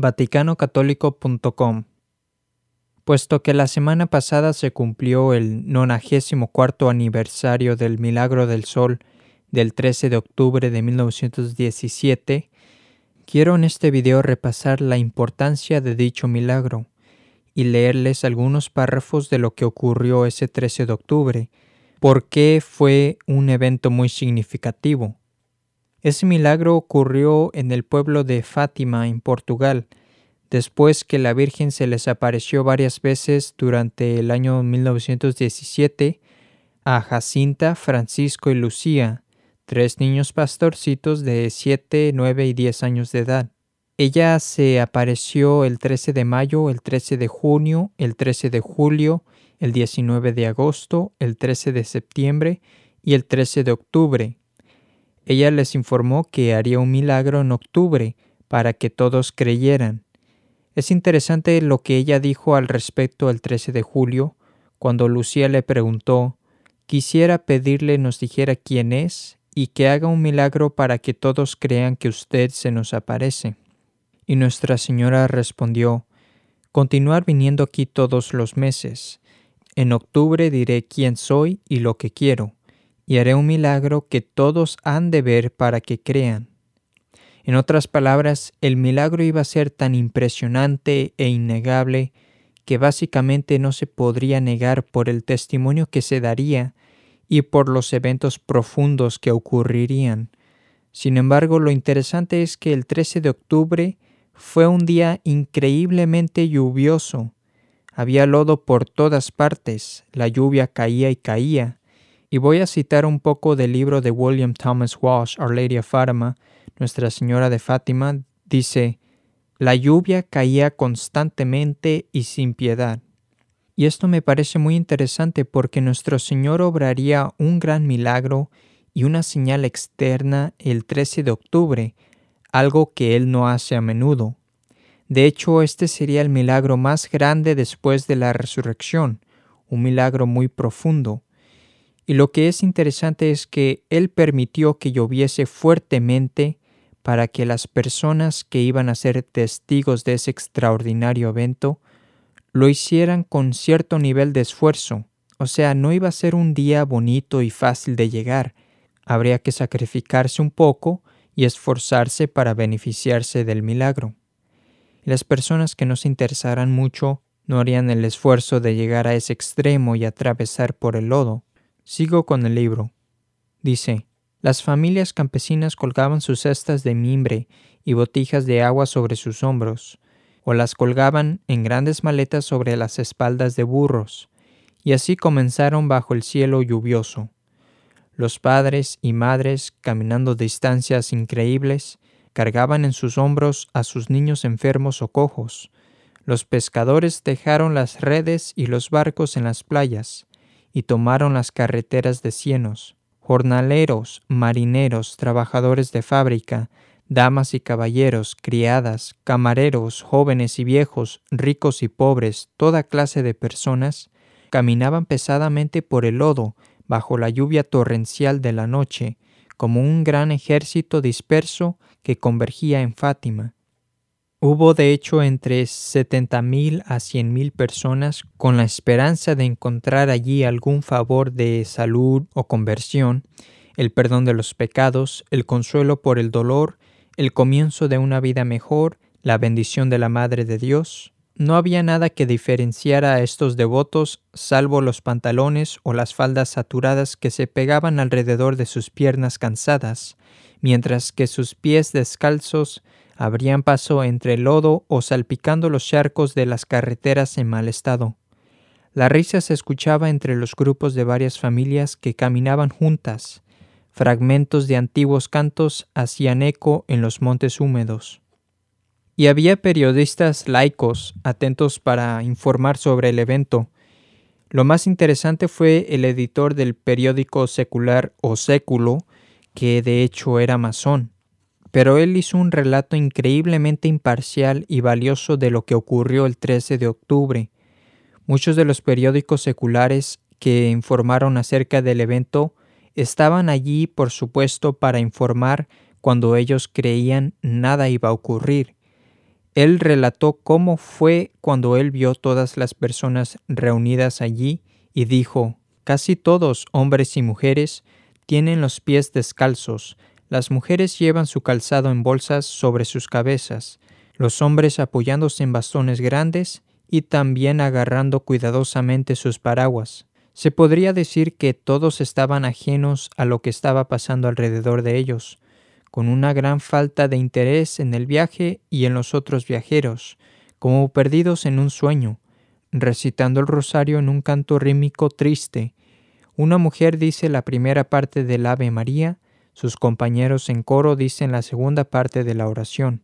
VaticanoCatólico.com Puesto que la semana pasada se cumplió el 94 aniversario del Milagro del Sol del 13 de octubre de 1917, quiero en este video repasar la importancia de dicho milagro y leerles algunos párrafos de lo que ocurrió ese 13 de octubre, porque fue un evento muy significativo. Ese milagro ocurrió en el pueblo de Fátima, en Portugal, después que la Virgen se les apareció varias veces durante el año 1917 a Jacinta, Francisco y Lucía, tres niños pastorcitos de 7, 9 y 10 años de edad. Ella se apareció el 13 de mayo, el 13 de junio, el 13 de julio, el 19 de agosto, el 13 de septiembre y el 13 de octubre. Ella les informó que haría un milagro en octubre para que todos creyeran. Es interesante lo que ella dijo al respecto el 13 de julio, cuando Lucía le preguntó, quisiera pedirle nos dijera quién es y que haga un milagro para que todos crean que usted se nos aparece. Y Nuestra Señora respondió, Continuar viniendo aquí todos los meses. En octubre diré quién soy y lo que quiero, y haré un milagro que todos han de ver para que crean. En otras palabras, el milagro iba a ser tan impresionante e innegable que básicamente no se podría negar por el testimonio que se daría y por los eventos profundos que ocurrirían. Sin embargo, lo interesante es que el 13 de octubre fue un día increíblemente lluvioso. Había lodo por todas partes, la lluvia caía y caía. Y voy a citar un poco del libro de William Thomas Walsh, Our Lady of Fatima, Nuestra Señora de Fátima, dice, La lluvia caía constantemente y sin piedad. Y esto me parece muy interesante porque nuestro Señor obraría un gran milagro y una señal externa el 13 de octubre, algo que él no hace a menudo. De hecho, este sería el milagro más grande después de la resurrección, un milagro muy profundo. Y lo que es interesante es que él permitió que lloviese fuertemente para que las personas que iban a ser testigos de ese extraordinario evento lo hicieran con cierto nivel de esfuerzo, o sea, no iba a ser un día bonito y fácil de llegar, habría que sacrificarse un poco y esforzarse para beneficiarse del milagro. las personas que no se interesaran mucho no harían el esfuerzo de llegar a ese extremo y atravesar por el lodo. Sigo con el libro. Dice, las familias campesinas colgaban sus cestas de mimbre y botijas de agua sobre sus hombros, o las colgaban en grandes maletas sobre las espaldas de burros, y así comenzaron bajo el cielo lluvioso. Los padres y madres, caminando distancias increíbles, cargaban en sus hombros a sus niños enfermos o cojos. Los pescadores dejaron las redes y los barcos en las playas, y tomaron las carreteras de cienos. Jornaleros, marineros, trabajadores de fábrica, damas y caballeros, criadas, camareros, jóvenes y viejos, ricos y pobres, toda clase de personas, caminaban pesadamente por el lodo, bajo la lluvia torrencial de la noche, como un gran ejército disperso que convergía en Fátima. Hubo de hecho entre setenta mil a cien mil personas con la esperanza de encontrar allí algún favor de salud o conversión, el perdón de los pecados, el consuelo por el dolor, el comienzo de una vida mejor, la bendición de la Madre de Dios, no había nada que diferenciara a estos devotos salvo los pantalones o las faldas saturadas que se pegaban alrededor de sus piernas cansadas, mientras que sus pies descalzos abrían paso entre el lodo o salpicando los charcos de las carreteras en mal estado. La risa se escuchaba entre los grupos de varias familias que caminaban juntas. Fragmentos de antiguos cantos hacían eco en los montes húmedos y había periodistas laicos atentos para informar sobre el evento. Lo más interesante fue el editor del periódico secular o século, que de hecho era masón, pero él hizo un relato increíblemente imparcial y valioso de lo que ocurrió el 13 de octubre. Muchos de los periódicos seculares que informaron acerca del evento estaban allí, por supuesto, para informar cuando ellos creían nada iba a ocurrir Él relató cómo fue cuando él vio todas las personas reunidas allí y dijo, casi todos, hombres y mujeres, tienen los pies descalzos, las mujeres llevan su calzado en bolsas sobre sus cabezas, los hombres apoyándose en bastones grandes y también agarrando cuidadosamente sus paraguas. Se podría decir que todos estaban ajenos a lo que estaba pasando alrededor de ellos, con una gran falta de interés en el viaje y en los otros viajeros, como perdidos en un sueño, recitando el rosario en un canto rítmico triste. Una mujer dice la primera parte del Ave María, sus compañeros en coro dicen la segunda parte de la oración.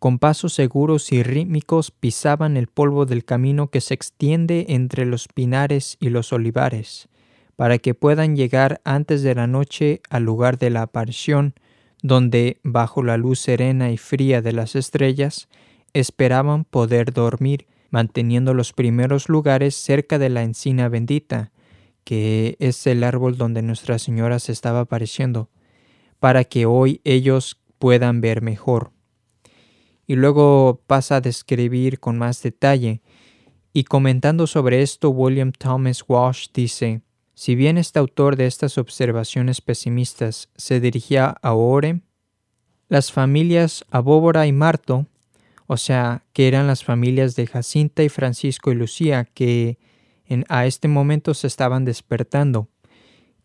Con pasos seguros y rítmicos pisaban el polvo del camino que se extiende entre los pinares y los olivares, para que puedan llegar antes de la noche al lugar de la aparición, donde, bajo la luz serena y fría de las estrellas, esperaban poder dormir, manteniendo los primeros lugares cerca de la encina bendita, que es el árbol donde Nuestra Señora se estaba apareciendo para que hoy ellos puedan ver mejor. Y luego pasa a describir con más detalle. Y comentando sobre esto, William Thomas Walsh dice, si bien este autor de estas observaciones pesimistas se dirigía a Ore, las familias Abóbora y Marto, o sea, que eran las familias de Jacinta y Francisco y Lucía, que en, a este momento se estaban despertando,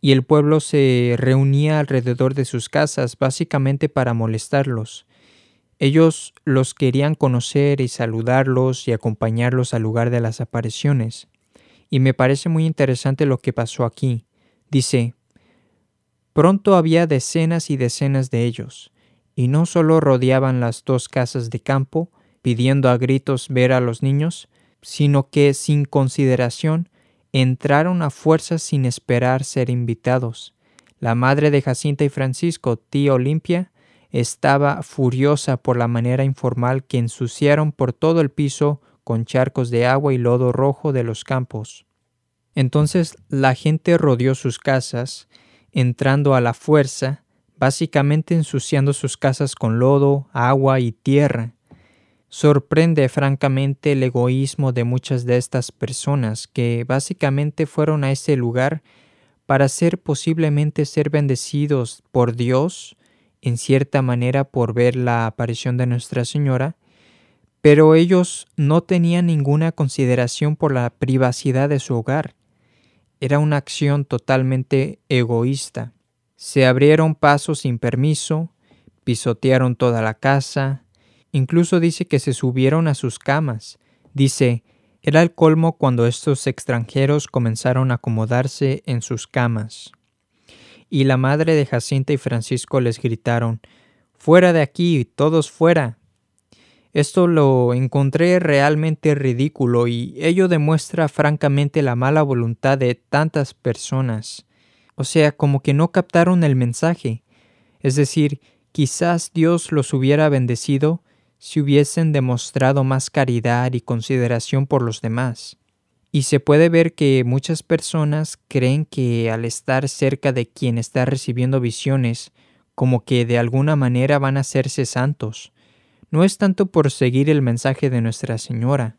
y el pueblo se reunía alrededor de sus casas básicamente para molestarlos. Ellos los querían conocer y saludarlos y acompañarlos al lugar de las apariciones. Y me parece muy interesante lo que pasó aquí. Dice, pronto había decenas y decenas de ellos, y no solo rodeaban las dos casas de campo, pidiendo a gritos ver a los niños, sino que sin consideración entraron a fuerza sin esperar ser invitados. La madre de Jacinta y Francisco, tía Olimpia, estaba furiosa por la manera informal que ensuciaron por todo el piso con charcos de agua y lodo rojo de los campos. Entonces la gente rodeó sus casas, entrando a la fuerza, básicamente ensuciando sus casas con lodo, agua y tierra. Sorprende francamente el egoísmo de muchas de estas personas que básicamente fueron a ese lugar para ser posiblemente ser bendecidos por Dios, en cierta manera por ver la aparición de Nuestra Señora, pero ellos no tenían ninguna consideración por la privacidad de su hogar. Era una acción totalmente egoísta. Se abrieron pasos sin permiso, pisotearon toda la casa, Incluso dice que se subieron a sus camas. Dice, era el colmo cuando estos extranjeros comenzaron a acomodarse en sus camas. Y la madre de Jacinta y Francisco les gritaron, Fuera de aquí, todos fuera. Esto lo encontré realmente ridículo y ello demuestra francamente la mala voluntad de tantas personas. O sea, como que no captaron el mensaje. Es decir, quizás Dios los hubiera bendecido si hubiesen demostrado más caridad y consideración por los demás. Y se puede ver que muchas personas creen que al estar cerca de quien está recibiendo visiones, como que de alguna manera van a hacerse santos. No es tanto por seguir el mensaje de Nuestra Señora,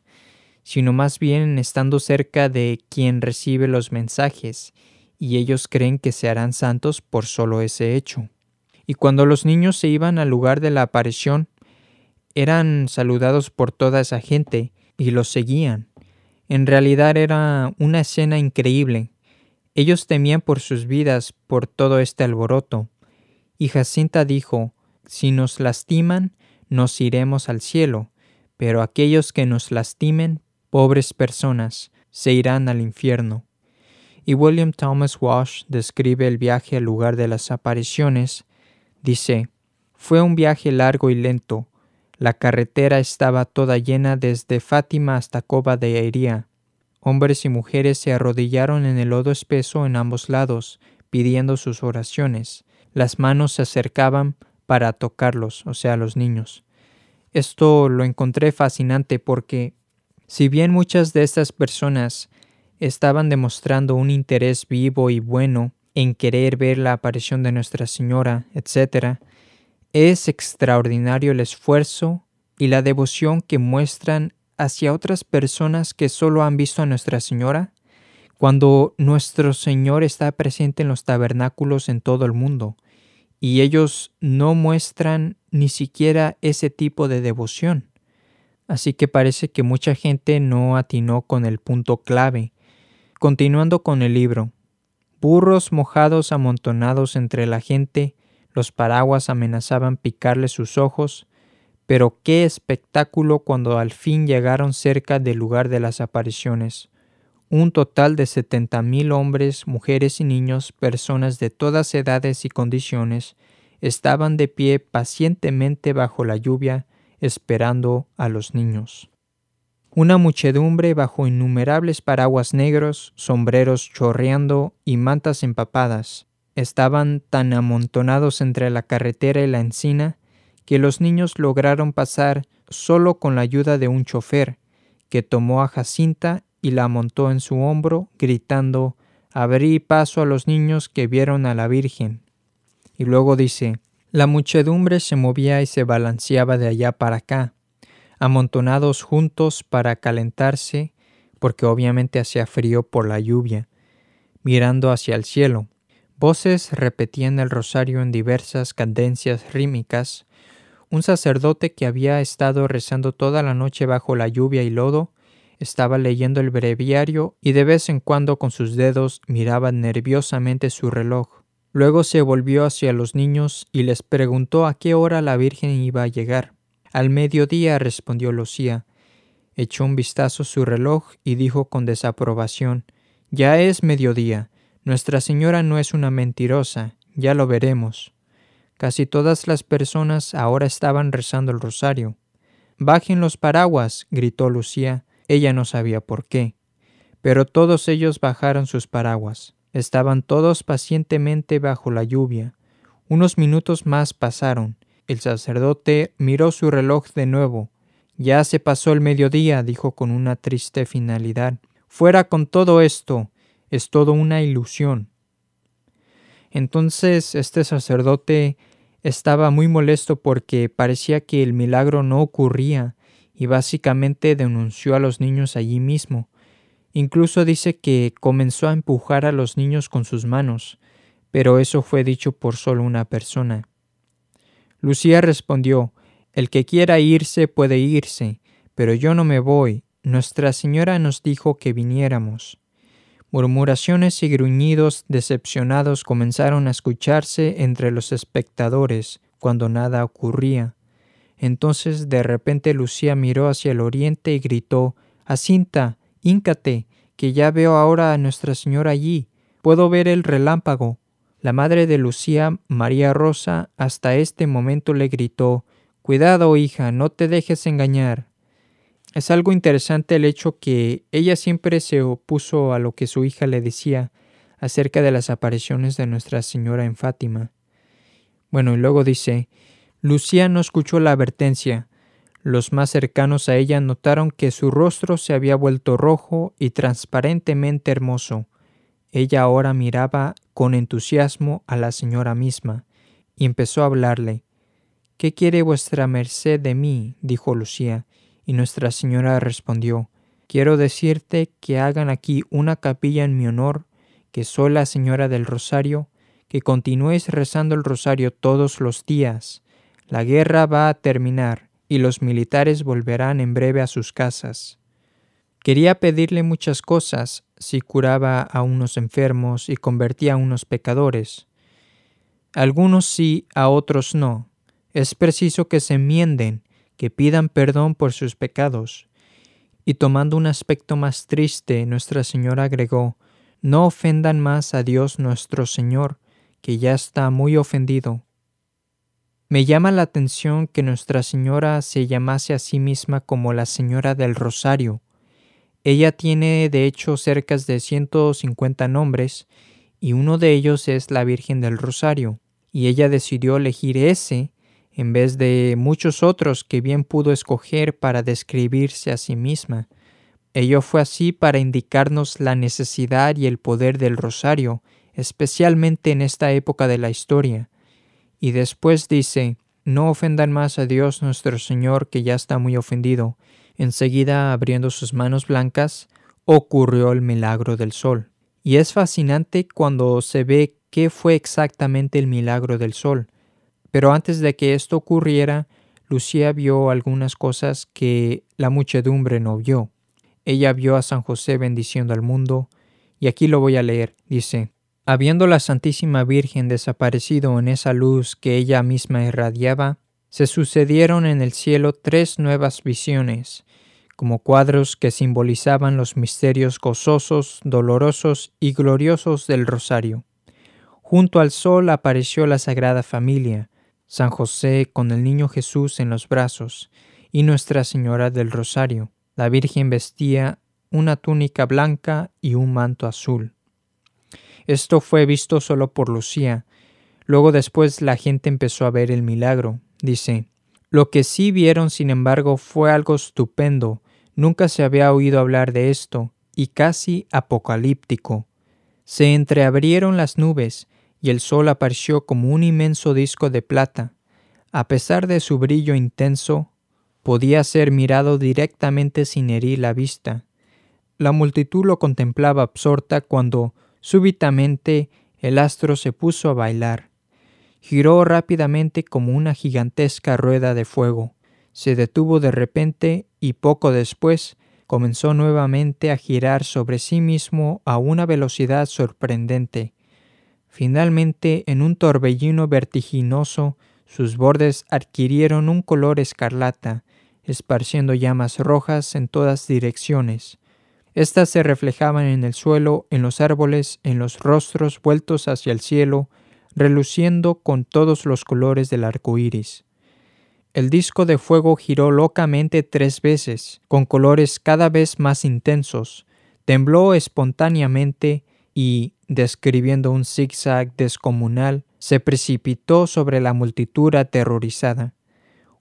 sino más bien estando cerca de quien recibe los mensajes, y ellos creen que se harán santos por solo ese hecho. Y cuando los niños se iban al lugar de la aparición, eran saludados por toda esa gente y los seguían. En realidad era una escena increíble. Ellos temían por sus vidas por todo este alboroto. Y Jacinta dijo, Si nos lastiman, nos iremos al cielo, pero aquellos que nos lastimen, pobres personas, se irán al infierno. Y William Thomas Walsh describe el viaje al lugar de las apariciones. Dice, Fue un viaje largo y lento, la carretera estaba toda llena desde Fátima hasta Coba de Airía. Hombres y mujeres se arrodillaron en el lodo espeso en ambos lados, pidiendo sus oraciones. Las manos se acercaban para tocarlos, o sea, los niños. Esto lo encontré fascinante porque, si bien muchas de estas personas estaban demostrando un interés vivo y bueno en querer ver la aparición de Nuestra Señora, etc., es extraordinario el esfuerzo y la devoción que muestran hacia otras personas que solo han visto a Nuestra Señora? Cuando nuestro Señor está presente en los tabernáculos en todo el mundo, y ellos no muestran ni siquiera ese tipo de devoción. Así que parece que mucha gente no atinó con el punto clave. Continuando con el libro. Burros mojados amontonados entre la gente, los paraguas amenazaban picarle sus ojos, pero qué espectáculo cuando al fin llegaron cerca del lugar de las apariciones. Un total de setenta mil hombres, mujeres y niños, personas de todas edades y condiciones, estaban de pie pacientemente bajo la lluvia, esperando a los niños. Una muchedumbre bajo innumerables paraguas negros, sombreros chorreando y mantas empapadas, estaban tan amontonados entre la carretera y la encina que los niños lograron pasar solo con la ayuda de un chofer, que tomó a Jacinta y la montó en su hombro, gritando Abrí paso a los niños que vieron a la Virgen. Y luego dice La muchedumbre se movía y se balanceaba de allá para acá, amontonados juntos para calentarse, porque obviamente hacía frío por la lluvia, mirando hacia el cielo. Voces repetían el rosario en diversas cadencias rítmicas, un sacerdote que había estado rezando toda la noche bajo la lluvia y lodo estaba leyendo el breviario y de vez en cuando con sus dedos miraba nerviosamente su reloj. Luego se volvió hacia los niños y les preguntó a qué hora la Virgen iba a llegar. Al mediodía respondió Lucía. Echó un vistazo a su reloj y dijo con desaprobación Ya es mediodía. Nuestra Señora no es una mentirosa. Ya lo veremos. Casi todas las personas ahora estaban rezando el rosario. Bajen los paraguas, gritó Lucía. Ella no sabía por qué. Pero todos ellos bajaron sus paraguas. Estaban todos pacientemente bajo la lluvia. Unos minutos más pasaron. El sacerdote miró su reloj de nuevo. Ya se pasó el mediodía, dijo con una triste finalidad. Fuera con todo esto. Es todo una ilusión. Entonces este sacerdote estaba muy molesto porque parecía que el milagro no ocurría y básicamente denunció a los niños allí mismo. Incluso dice que comenzó a empujar a los niños con sus manos, pero eso fue dicho por solo una persona. Lucía respondió El que quiera irse puede irse, pero yo no me voy. Nuestra Señora nos dijo que viniéramos. Murmuraciones y gruñidos decepcionados comenzaron a escucharse entre los espectadores cuando nada ocurría. Entonces de repente Lucía miró hacia el oriente y gritó Acinta, híncate, que ya veo ahora a Nuestra Señora allí. Puedo ver el relámpago. La madre de Lucía, María Rosa, hasta este momento le gritó Cuidado, hija, no te dejes engañar. Es algo interesante el hecho que ella siempre se opuso a lo que su hija le decía acerca de las apariciones de Nuestra Señora en Fátima. Bueno, y luego dice, Lucía no escuchó la advertencia. Los más cercanos a ella notaron que su rostro se había vuelto rojo y transparentemente hermoso. Ella ahora miraba con entusiasmo a la señora misma y empezó a hablarle. ¿Qué quiere vuestra merced de mí? dijo Lucía, y Nuestra Señora respondió, Quiero decirte que hagan aquí una capilla en mi honor, que soy la Señora del Rosario, que continúes rezando el Rosario todos los días. La guerra va a terminar y los militares volverán en breve a sus casas. Quería pedirle muchas cosas si curaba a unos enfermos y convertía a unos pecadores. Algunos sí, a otros no. Es preciso que se enmienden que pidan perdón por sus pecados. Y tomando un aspecto más triste, Nuestra Señora agregó, No ofendan más a Dios nuestro Señor, que ya está muy ofendido. Me llama la atención que Nuestra Señora se llamase a sí misma como la Señora del Rosario. Ella tiene de hecho cerca de 150 nombres, y uno de ellos es la Virgen del Rosario, y ella decidió elegir ese en vez de muchos otros que bien pudo escoger para describirse a sí misma. Ello fue así para indicarnos la necesidad y el poder del rosario, especialmente en esta época de la historia. Y después dice, no ofendan más a Dios nuestro Señor, que ya está muy ofendido. Enseguida, abriendo sus manos blancas, ocurrió el milagro del sol. Y es fascinante cuando se ve qué fue exactamente el milagro del sol. Pero antes de que esto ocurriera, Lucía vio algunas cosas que la muchedumbre no vio. Ella vio a San José bendiciendo al mundo, y aquí lo voy a leer. Dice, Habiendo la Santísima Virgen desaparecido en esa luz que ella misma irradiaba, se sucedieron en el cielo tres nuevas visiones, como cuadros que simbolizaban los misterios gozosos, dolorosos y gloriosos del rosario. Junto al sol apareció la Sagrada Familia, San José con el niño Jesús en los brazos, y Nuestra Señora del Rosario. La Virgen vestía una túnica blanca y un manto azul. Esto fue visto solo por Lucía. Luego después la gente empezó a ver el milagro. Dice, lo que sí vieron, sin embargo, fue algo estupendo. Nunca se había oído hablar de esto, y casi apocalíptico. Se entreabrieron las nubes, y el sol apareció como un inmenso disco de plata. A pesar de su brillo intenso, podía ser mirado directamente sin herir la vista. La multitud lo contemplaba absorta cuando, súbitamente, el astro se puso a bailar. Giró rápidamente como una gigantesca rueda de fuego. Se detuvo de repente y poco después comenzó nuevamente a girar sobre sí mismo a una velocidad sorprendente. Finalmente, en un torbellino vertiginoso, sus bordes adquirieron un color escarlata, esparciendo llamas rojas en todas direcciones. Estas se reflejaban en el suelo, en los árboles, en los rostros vueltos hacia el cielo, reluciendo con todos los colores del arco iris. El disco de fuego giró locamente tres veces, con colores cada vez más intensos, tembló espontáneamente y, describiendo un zigzag descomunal, se precipitó sobre la multitud aterrorizada.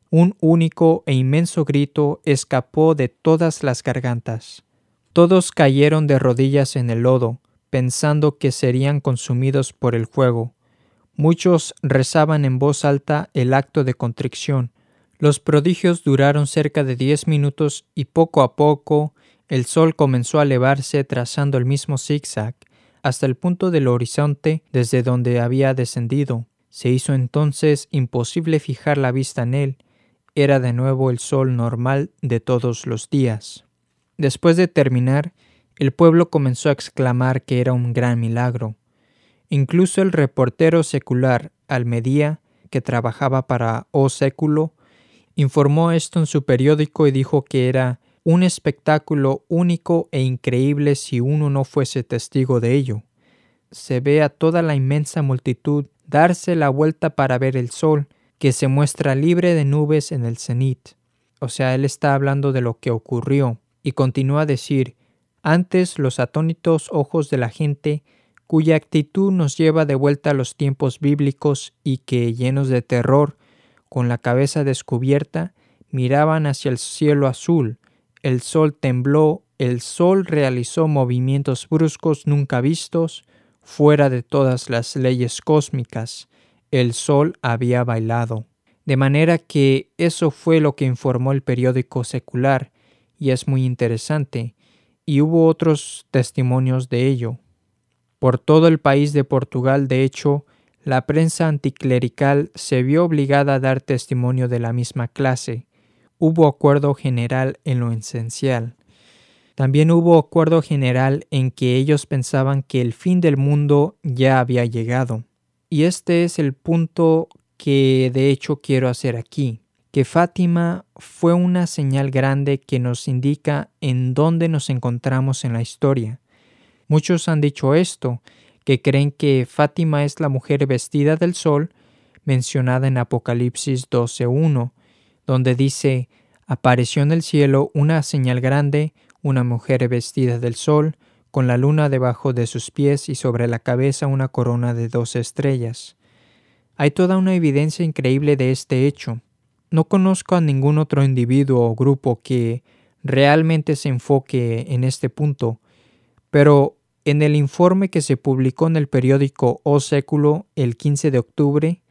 Un único e inmenso grito escapó de todas las gargantas. Todos cayeron de rodillas en el lodo, pensando que serían consumidos por el fuego. Muchos rezaban en voz alta el acto de contrición. Los prodigios duraron cerca de diez minutos y poco a poco el sol comenzó a elevarse trazando el mismo zigzag hasta el punto del horizonte desde donde había descendido. Se hizo entonces imposible fijar la vista en él. Era de nuevo el sol normal de todos los días. Después de terminar, el pueblo comenzó a exclamar que era un gran milagro. Incluso el reportero secular Almedía, que trabajaba para O Século, informó esto en su periódico y dijo que era un espectáculo único e increíble si uno no fuese testigo de ello. Se ve a toda la inmensa multitud darse la vuelta para ver el sol, que se muestra libre de nubes en el cenit. O sea, él está hablando de lo que ocurrió, y continúa a decir, antes los atónitos ojos de la gente, cuya actitud nos lleva de vuelta a los tiempos bíblicos y que, llenos de terror, con la cabeza descubierta, miraban hacia el cielo azul, el sol tembló, el sol realizó movimientos bruscos nunca vistos, fuera de todas las leyes cósmicas, el sol había bailado. De manera que eso fue lo que informó el periódico secular, y es muy interesante, y hubo otros testimonios de ello. Por todo el país de Portugal, de hecho, la prensa anticlerical se vio obligada a dar testimonio de la misma clase, hubo acuerdo general en lo esencial. También hubo acuerdo general en que ellos pensaban que el fin del mundo ya había llegado. Y este es el punto que de hecho quiero hacer aquí, que Fátima fue una señal grande que nos indica en dónde nos encontramos en la historia. Muchos han dicho esto, que creen que Fátima es la mujer vestida del sol mencionada en Apocalipsis 12.1, donde dice, apareció en el cielo una señal grande, una mujer vestida del sol, con la luna debajo de sus pies y sobre la cabeza una corona de dos estrellas. Hay toda una evidencia increíble de este hecho. No conozco a ningún otro individuo o grupo que realmente se enfoque en este punto, pero en el informe que se publicó en el periódico O Século el 15 de octubre,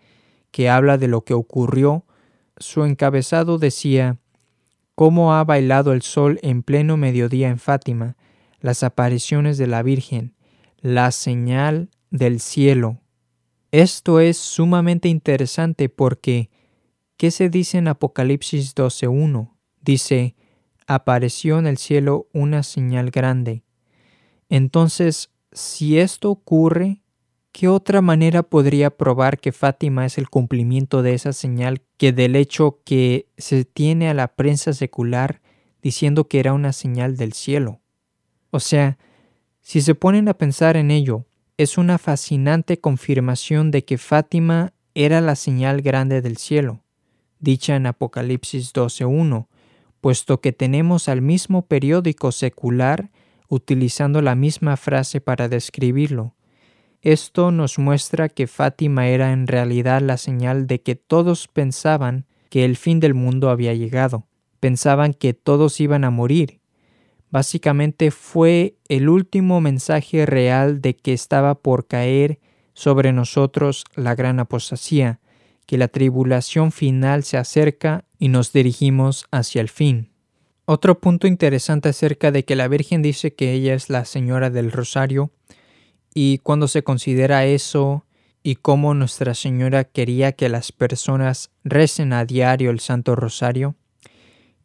que habla de lo que ocurrió, su encabezado decía cómo ha bailado el sol en pleno mediodía en Fátima, las apariciones de la Virgen, la señal del cielo. Esto es sumamente interesante porque, ¿qué se dice en Apocalipsis 12.1? Dice, apareció en el cielo una señal grande. Entonces, si esto ocurre, ¿qué otra manera podría probar que Fátima es el cumplimiento de esa señal que del hecho que se tiene a la prensa secular diciendo que era una señal del cielo? O sea, si se ponen a pensar en ello, es una fascinante confirmación de que Fátima era la señal grande del cielo, dicha en Apocalipsis 12.1, puesto que tenemos al mismo periódico secular utilizando la misma frase para describirlo. Esto nos muestra que Fátima era en realidad la señal de que todos pensaban que el fin del mundo había llegado, pensaban que todos iban a morir. Básicamente fue el último mensaje real de que estaba por caer sobre nosotros la gran apostasía, que la tribulación final se acerca y nos dirigimos hacia el fin. Otro punto interesante acerca de que la Virgen dice que ella es la Señora del Rosario y cuando se considera eso y cómo Nuestra Señora quería que las personas recen a diario el Santo Rosario,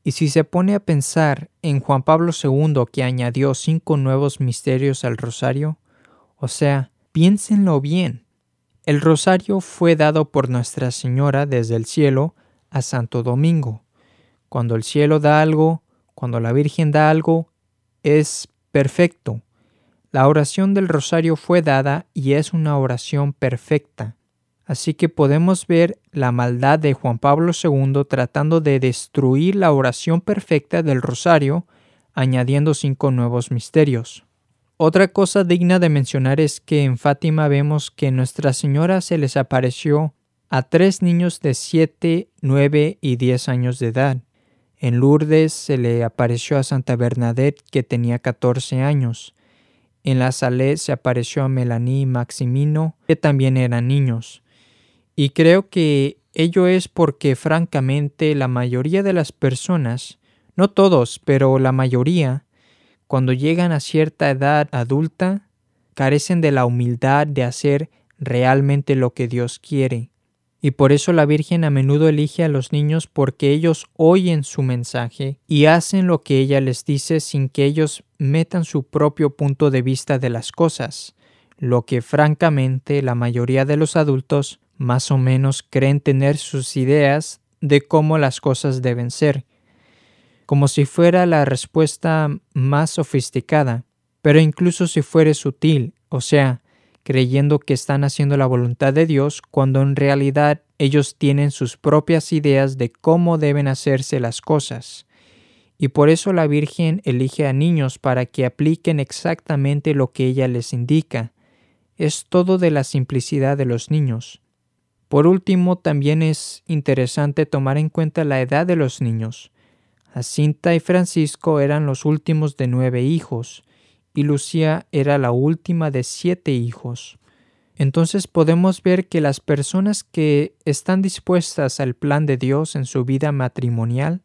y si se pone a pensar en Juan Pablo II que añadió cinco nuevos misterios al Rosario, o sea, piénsenlo bien. El Rosario fue dado por Nuestra Señora desde el cielo a Santo Domingo. Cuando el cielo da algo, cuando la Virgen da algo, es perfecto. La oración del rosario fue dada y es una oración perfecta. Así que podemos ver la maldad de Juan Pablo II tratando de destruir la oración perfecta del rosario, añadiendo cinco nuevos misterios. Otra cosa digna de mencionar es que en Fátima vemos que Nuestra Señora se les apareció a tres niños de 7, 9 y 10 años de edad. En Lourdes se le apareció a Santa Bernadette que tenía 14 años. En la Salé se apareció a Melanie y Maximino que también eran niños. Y creo que ello es porque francamente la mayoría de las personas, no todos, pero la mayoría, cuando llegan a cierta edad adulta, carecen de la humildad de hacer realmente lo que Dios quiere y por eso la Virgen a menudo elige a los niños porque ellos oyen su mensaje y hacen lo que ella les dice sin que ellos metan su propio punto de vista de las cosas, lo que francamente la mayoría de los adultos más o menos creen tener sus ideas de cómo las cosas deben ser, como si fuera la respuesta más sofisticada, pero incluso si fuere sutil, o sea, creyendo que están haciendo la voluntad de Dios cuando en realidad ellos tienen sus propias ideas de cómo deben hacerse las cosas. Y por eso la Virgen elige a niños para que apliquen exactamente lo que ella les indica. Es todo de la simplicidad de los niños. Por último, también es interesante tomar en cuenta la edad de los niños. Jacinta y Francisco eran los últimos de nueve hijos, y Lucía era la última de siete hijos. Entonces podemos ver que las personas que están dispuestas al plan de Dios en su vida matrimonial,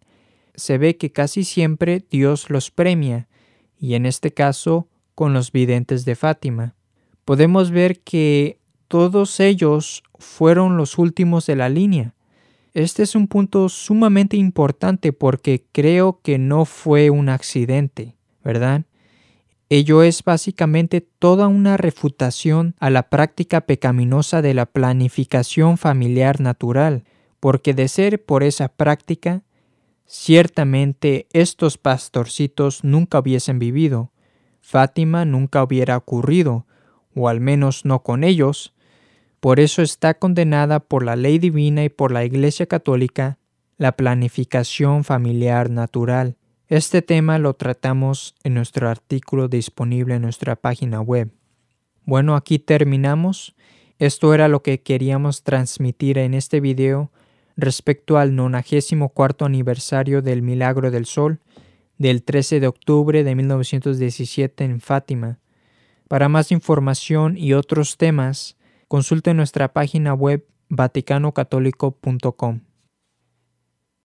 se ve que casi siempre Dios los premia, y en este caso con los videntes de Fátima. Podemos ver que todos ellos fueron los últimos de la línea. Este es un punto sumamente importante porque creo que no fue un accidente, ¿verdad? Ello es básicamente toda una refutación a la práctica pecaminosa de la planificación familiar natural, porque de ser por esa práctica, ciertamente estos pastorcitos nunca hubiesen vivido, Fátima nunca hubiera ocurrido, o al menos no con ellos, por eso está condenada por la ley divina y por la Iglesia católica la planificación familiar natural. Este tema lo tratamos en nuestro artículo disponible en nuestra página web. Bueno, aquí terminamos. Esto era lo que queríamos transmitir en este video respecto al 94 aniversario del Milagro del Sol del 13 de octubre de 1917 en Fátima. Para más información y otros temas, consulte nuestra página web vaticanocatólico.com.